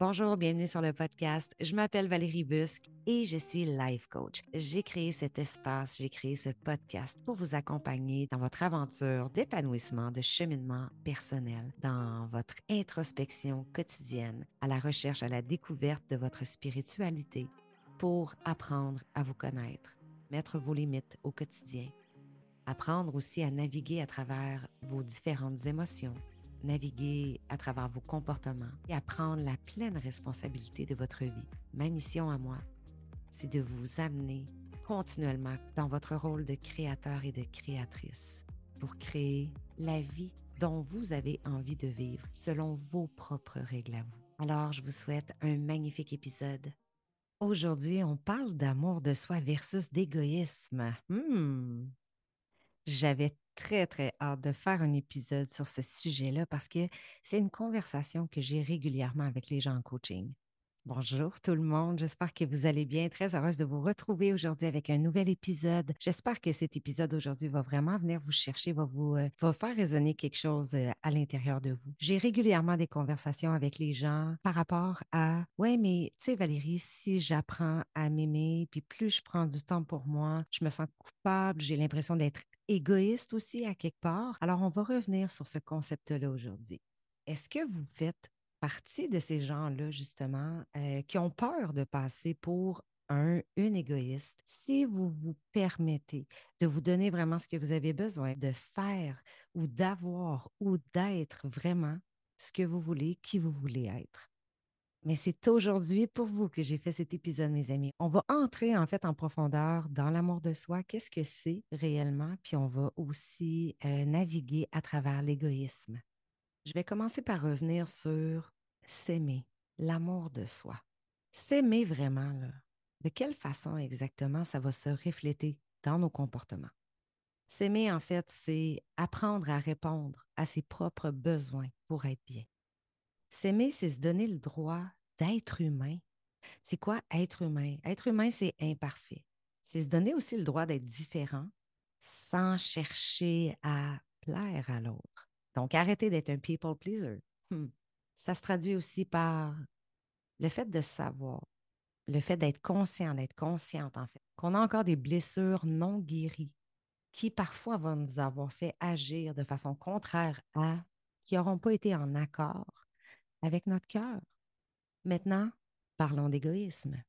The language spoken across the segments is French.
Bonjour, bienvenue sur le podcast. Je m'appelle Valérie Busque et je suis life coach. J'ai créé cet espace, j'ai créé ce podcast pour vous accompagner dans votre aventure d'épanouissement, de cheminement personnel, dans votre introspection quotidienne, à la recherche, à la découverte de votre spiritualité pour apprendre à vous connaître, mettre vos limites au quotidien, apprendre aussi à naviguer à travers vos différentes émotions naviguer à travers vos comportements et à prendre la pleine responsabilité de votre vie. Ma mission à moi, c'est de vous amener continuellement dans votre rôle de créateur et de créatrice pour créer la vie dont vous avez envie de vivre selon vos propres règles à vous. Alors, je vous souhaite un magnifique épisode. Aujourd'hui, on parle d'amour de soi versus d'égoïsme. Hmm. J'avais très, très hâte de faire un épisode sur ce sujet-là parce que c'est une conversation que j'ai régulièrement avec les gens en coaching. Bonjour tout le monde, j'espère que vous allez bien. Très heureuse de vous retrouver aujourd'hui avec un nouvel épisode. J'espère que cet épisode aujourd'hui va vraiment venir vous chercher, va vous euh, va faire résonner quelque chose euh, à l'intérieur de vous. J'ai régulièrement des conversations avec les gens par rapport à ouais, mais tu sais Valérie, si j'apprends à m'aimer, puis plus je prends du temps pour moi, je me sens coupable, j'ai l'impression d'être égoïste aussi à quelque part. Alors, on va revenir sur ce concept-là aujourd'hui. Est-ce que vous faites partie de ces gens-là, justement, euh, qui ont peur de passer pour un, une égoïste, si vous vous permettez de vous donner vraiment ce que vous avez besoin de faire ou d'avoir ou d'être vraiment ce que vous voulez, qui vous voulez être. Mais c'est aujourd'hui pour vous que j'ai fait cet épisode, mes amis. On va entrer en fait en profondeur dans l'amour de soi. Qu'est-ce que c'est réellement? Puis on va aussi euh, naviguer à travers l'égoïsme. Je vais commencer par revenir sur s'aimer, l'amour de soi. S'aimer vraiment, de quelle façon exactement ça va se refléter dans nos comportements? S'aimer, en fait, c'est apprendre à répondre à ses propres besoins pour être bien. S'aimer, c'est se donner le droit d'être humain. C'est quoi être humain? Être humain, c'est imparfait. C'est se donner aussi le droit d'être différent sans chercher à plaire à l'autre. Donc, arrêter d'être un people pleaser. Hmm. Ça se traduit aussi par le fait de savoir, le fait d'être conscient, d'être consciente en fait, qu'on a encore des blessures non guéries qui parfois vont nous avoir fait agir de façon contraire à, qui n'auront pas été en accord avec notre cœur. Maintenant, parlons d'égoïsme.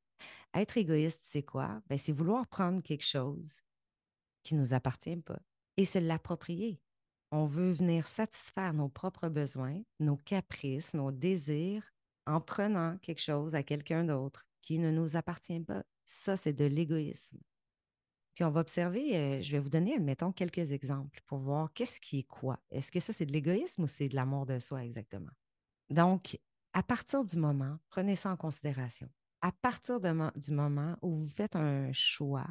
Être égoïste, c'est quoi? Ben, c'est vouloir prendre quelque chose qui ne nous appartient pas et se l'approprier. On veut venir satisfaire nos propres besoins, nos caprices, nos désirs en prenant quelque chose à quelqu'un d'autre qui ne nous appartient pas. Ça, c'est de l'égoïsme. Puis on va observer, euh, je vais vous donner, admettons, quelques exemples pour voir qu'est-ce qui est quoi. Est-ce que ça, c'est de l'égoïsme ou c'est de l'amour de soi exactement? Donc, à partir du moment, prenez ça en considération, à partir du moment où vous faites un choix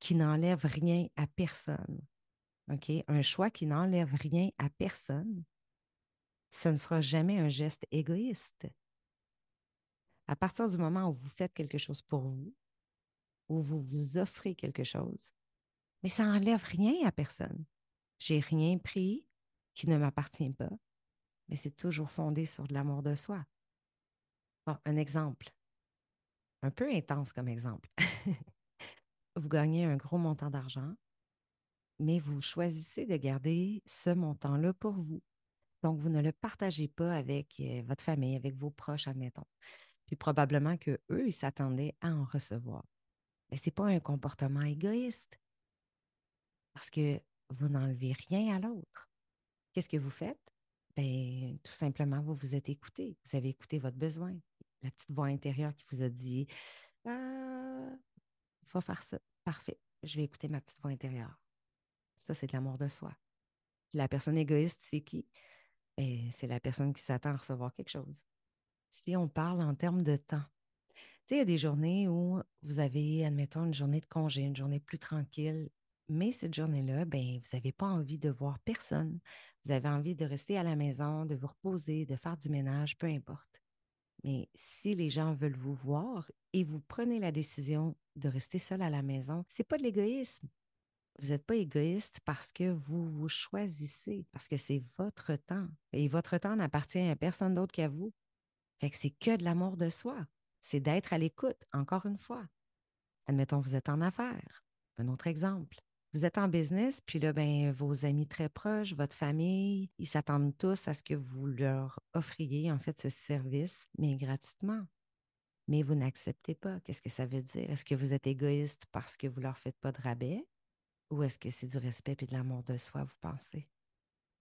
qui n'enlève rien à personne, Un choix qui n'enlève rien à personne, ce ne sera jamais un geste égoïste. À partir du moment où vous faites quelque chose pour vous, où vous vous offrez quelque chose, mais ça n'enlève rien à personne. J'ai rien pris qui ne m'appartient pas mais c'est toujours fondé sur de l'amour de soi. Un exemple, un peu intense comme exemple. vous gagnez un gros montant d'argent, mais vous choisissez de garder ce montant-là pour vous. Donc, vous ne le partagez pas avec euh, votre famille, avec vos proches, admettons. Puis probablement qu'eux, ils s'attendaient à en recevoir. Mais ce n'est pas un comportement égoïste parce que vous n'enlevez rien à l'autre. Qu'est-ce que vous faites? Ben, tout simplement, vous vous êtes écouté. Vous avez écouté votre besoin. La petite voix intérieure qui vous a dit ah, il faut faire ça. Parfait. Je vais écouter ma petite voix intérieure. Ça, c'est de l'amour de soi. La personne égoïste, c'est qui? Ben, c'est la personne qui s'attend à recevoir quelque chose. Si on parle en termes de temps, tu il y a des journées où vous avez, admettons, une journée de congé, une journée plus tranquille, mais cette journée-là, ben, vous n'avez pas envie de voir personne. Vous avez envie de rester à la maison, de vous reposer, de faire du ménage, peu importe. Mais si les gens veulent vous voir et vous prenez la décision de rester seul à la maison, ce n'est pas de l'égoïsme. Vous n'êtes pas égoïste parce que vous vous choisissez, parce que c'est votre temps. Et votre temps n'appartient à personne d'autre qu'à vous. Fait que c'est que de l'amour de soi. C'est d'être à l'écoute, encore une fois. Admettons, vous êtes en affaires. Un autre exemple. Vous êtes en business, puis là, ben, vos amis très proches, votre famille, ils s'attendent tous à ce que vous leur offriez, en fait, ce service, mais gratuitement. Mais vous n'acceptez pas. Qu'est-ce que ça veut dire? Est-ce que vous êtes égoïste parce que vous ne leur faites pas de rabais? Ou est-ce que c'est du respect et de l'amour de soi, vous pensez?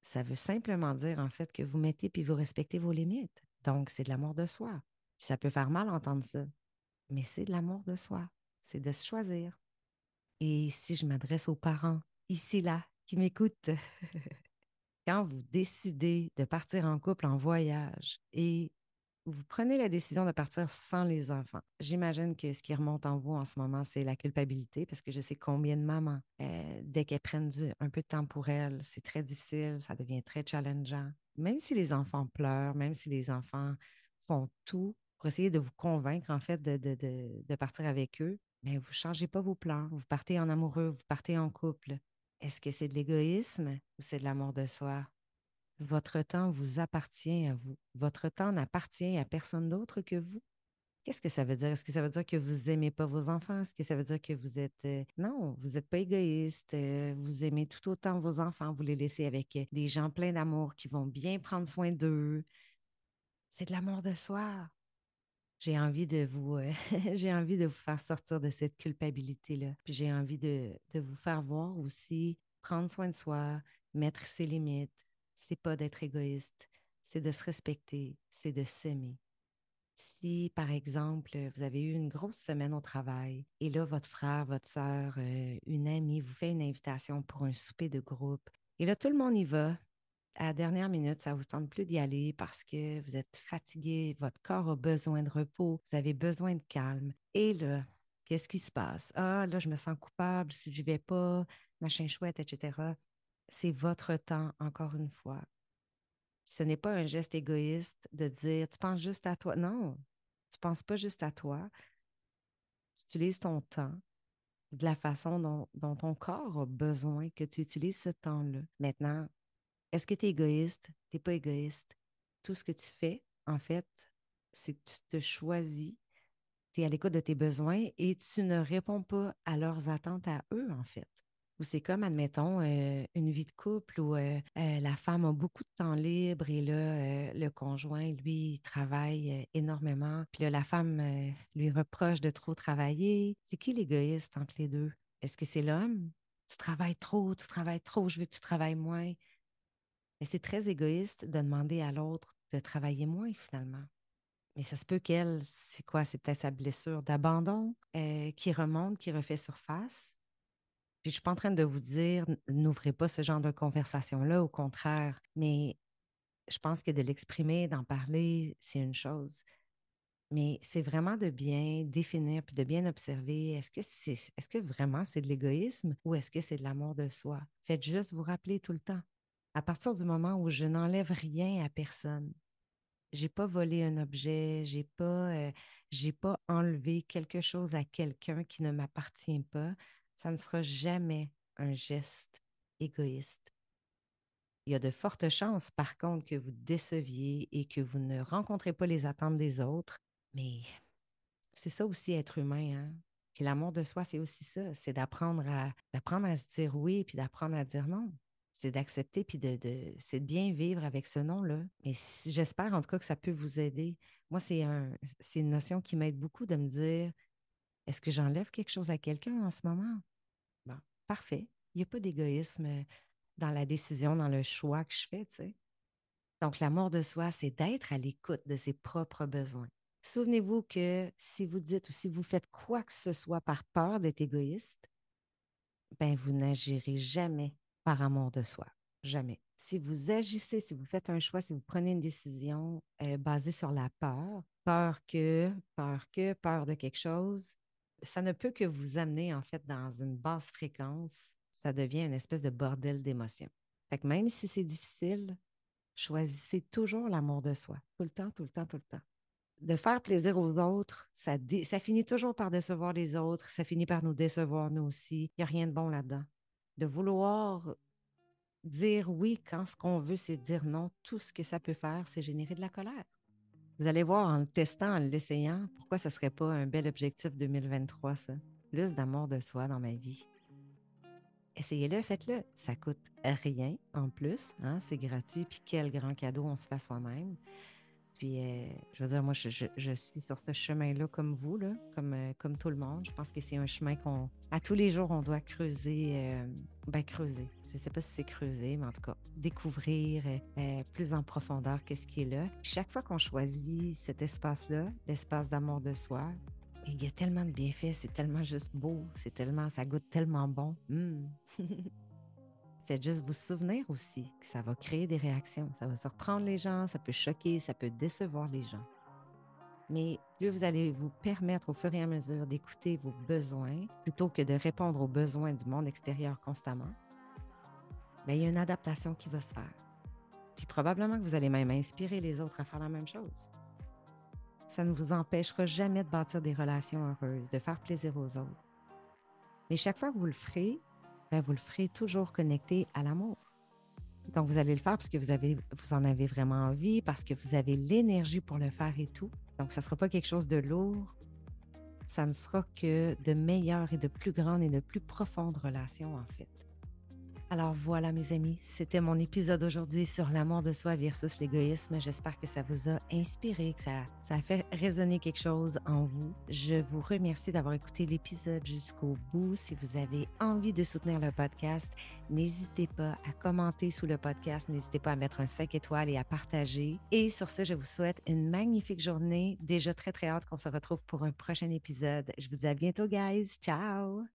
Ça veut simplement dire, en fait, que vous mettez puis vous respectez vos limites. Donc, c'est de l'amour de soi. ça peut faire mal entendre ça, mais c'est de l'amour de soi. C'est de se choisir. Et si je m'adresse aux parents, ici, là, qui m'écoutent, quand vous décidez de partir en couple en voyage et vous prenez la décision de partir sans les enfants. J'imagine que ce qui remonte en vous en ce moment, c'est la culpabilité, parce que je sais combien de mamans, euh, dès qu'elles prennent un peu de temps pour elles, c'est très difficile, ça devient très challengeant. Même si les enfants pleurent, même si les enfants font tout pour essayer de vous convaincre, en fait, de, partir avec eux, mais vous ne changez pas vos plans, vous partez en amoureux, vous partez en couple. Est-ce que c'est de l'égoïsme ou c'est de l'amour de soi? Votre temps vous appartient à vous. Votre temps n'appartient à personne d'autre que vous. Qu'est-ce que ça veut dire? Est-ce que ça veut dire que vous n'aimez pas vos enfants? Est-ce que ça veut dire que vous êtes... Euh, non, vous n'êtes pas égoïste. Euh, vous aimez tout autant vos enfants. Vous les laissez avec euh, des gens pleins d'amour qui vont bien prendre soin d'eux. C'est de l'amour de soi. J'ai envie de vous, j'ai envie de vous faire sortir de cette culpabilité-là. Puis j'ai envie de, de vous faire voir aussi prendre soin de soi, mettre ses limites, c'est pas d'être égoïste, c'est de se respecter, c'est de s'aimer. Si, par exemple, vous avez eu une grosse semaine au travail et là, votre frère, votre soeur, euh, une amie vous fait une invitation pour un souper de groupe et là, tout le monde y va. À la dernière minute, ça ne vous tente plus d'y aller parce que vous êtes fatigué, votre corps a besoin de repos, vous avez besoin de calme. Et là, qu'est-ce qui se passe? Ah, là, je me sens coupable si je n'y vais pas, machin chouette, etc c'est votre temps, encore une fois. Ce n'est pas un geste égoïste de dire tu penses juste à toi. Non, tu ne penses pas juste à toi. Tu utilises ton temps de la façon dont, ton corps a besoin que tu utilises ce temps-là. Maintenant, est-ce que tu es égoïste? Tu n'es pas égoïste. Tout ce que tu fais, en fait, c'est que tu te choisis, tu es à l'écoute de tes besoins et tu ne réponds pas à leurs attentes à eux, en fait. Ou c'est comme, admettons, euh, une vie de couple où euh, euh, la femme a beaucoup de temps libre et là, le conjoint, lui, travaille énormément. Puis là, la femme lui reproche de trop travailler. C'est qui l'égoïste entre les deux? Est-ce que c'est l'homme? Tu travailles trop, tu travailles trop, je veux que tu travailles moins. Mais c'est très égoïste de demander à l'autre de travailler moins finalement. Mais ça se peut qu'elle, c'est quoi? C'est peut-être sa blessure d'abandon qui remonte, qui refait surface je ne suis pas en train de vous dire, n'ouvrez pas ce genre de conversation-là, au contraire, mais je pense que de l'exprimer, d'en parler, c'est une chose. Mais c'est vraiment de bien définir puis de bien observer est-ce que c'est est-ce que vraiment c'est de l'égoïsme ou est-ce que c'est de l'amour de soi? Faites juste vous rappeler tout le temps. À partir du moment où je n'enlève rien à personne, j'ai pas volé un objet, j'ai pas, euh, j'ai pas enlevé quelque chose à quelqu'un qui ne m'appartient pas, ça ne sera jamais un geste égoïste. Il y a de fortes chances, par contre, que vous déceviez et que vous ne rencontrez pas les attentes des autres, mais c'est ça aussi être humain. Hein? l'amour de soi, c'est aussi ça, c'est d'apprendre à, d'apprendre à se dire oui puis d'apprendre à dire non. C'est d'accepter puis de, de c'est de bien vivre avec ce nom-là. Mais j'espère en tout cas que ça peut vous aider. Moi, c'est un, c'est une notion qui m'aide beaucoup de me dire est-ce que j'enlève quelque chose à quelqu'un en ce moment? Bon, parfait. Il n'y a pas d'égoïsme euh, dans la décision, dans le choix que je fais, tu sais. Donc, l'amour de soi, c'est d'être à l'écoute de ses propres besoins. Souvenez-vous que si vous dites ou si vous faites quoi que ce soit par peur d'être égoïste, ben vous n'agirez jamais par amour de soi. Jamais. Si vous agissez, si vous faites un choix, si vous prenez une décision euh, basée sur la peur, peur que, peur que, peur de quelque chose, ça ne peut que vous amener en fait dans une basse fréquence. Ça devient une espèce de bordel d'émotions. Fait que même si c'est difficile, choisissez toujours l'amour de soi, tout le temps, tout le temps, tout le temps. De faire plaisir aux autres, ça, ça finit toujours par décevoir les autres, ça finit par nous décevoir nous aussi. Il n'y a rien de bon là-dedans. De vouloir dire oui quand ce qu'on veut, c'est dire non, tout ce que ça peut faire, c'est générer de la colère. Vous allez voir en le testant, en l'essayant, pourquoi ce ne serait pas un bel objectif 2023, ça? Plus d'amour de soi dans ma vie. Essayez-le, faites-le. Ça coûte rien en plus. Hein? C'est gratuit. Puis quel grand cadeau on se fait soi-même. Puis, euh, je veux dire, moi, je, suis sur ce chemin-là comme vous, là, comme, euh, comme tout le monde. Je pense que c'est un chemin qu'on, à tous les jours, on doit creuser. Euh, ben, creuser. Je ne sais pas si c'est creuser, mais en tout cas, découvrir plus en profondeur qu'est-ce qui est là. Chaque fois qu'on choisit cet espace-là, l'espace d'amour de soi, il y a tellement de bienfaits, c'est tellement juste beau, c'est tellement, ça goûte tellement bon. Mmh. Faites juste vous souvenir aussi que ça va créer des réactions. Ça va surprendre les gens, ça peut choquer, ça peut décevoir les gens. Mais plus vous allez vous permettre au fur et à mesure d'écouter vos besoins plutôt que de répondre aux besoins du monde extérieur constamment, bien, il y a une adaptation qui va se faire. Puis probablement que vous allez même inspirer les autres à faire la même chose. Ça ne vous empêchera jamais de bâtir des relations heureuses, de faire plaisir aux autres. Mais chaque fois que vous le ferez, ben, vous le ferez toujours connecté à l'amour. Donc, vous allez le faire parce que vous, avez, vous en avez vraiment envie, parce que vous avez l'énergie pour le faire et tout. Donc, ça ne sera pas quelque chose de lourd. Ça ne sera que de meilleures et de plus grandes et de plus profondes relations, en fait. Alors voilà mes amis, c'était mon épisode aujourd'hui sur l'amour de soi versus l'égoïsme. J'espère que ça vous a inspiré, que ça, a fait résonner quelque chose en vous. Je vous remercie d'avoir écouté l'épisode jusqu'au bout. Si vous avez envie de soutenir le podcast, n'hésitez pas à commenter sous le podcast, n'hésitez pas à mettre un 5 étoiles et à partager. Et sur ce, je vous souhaite une magnifique journée. Déjà très très hâte qu'on se retrouve pour un prochain épisode. Je vous dis à bientôt guys. Ciao!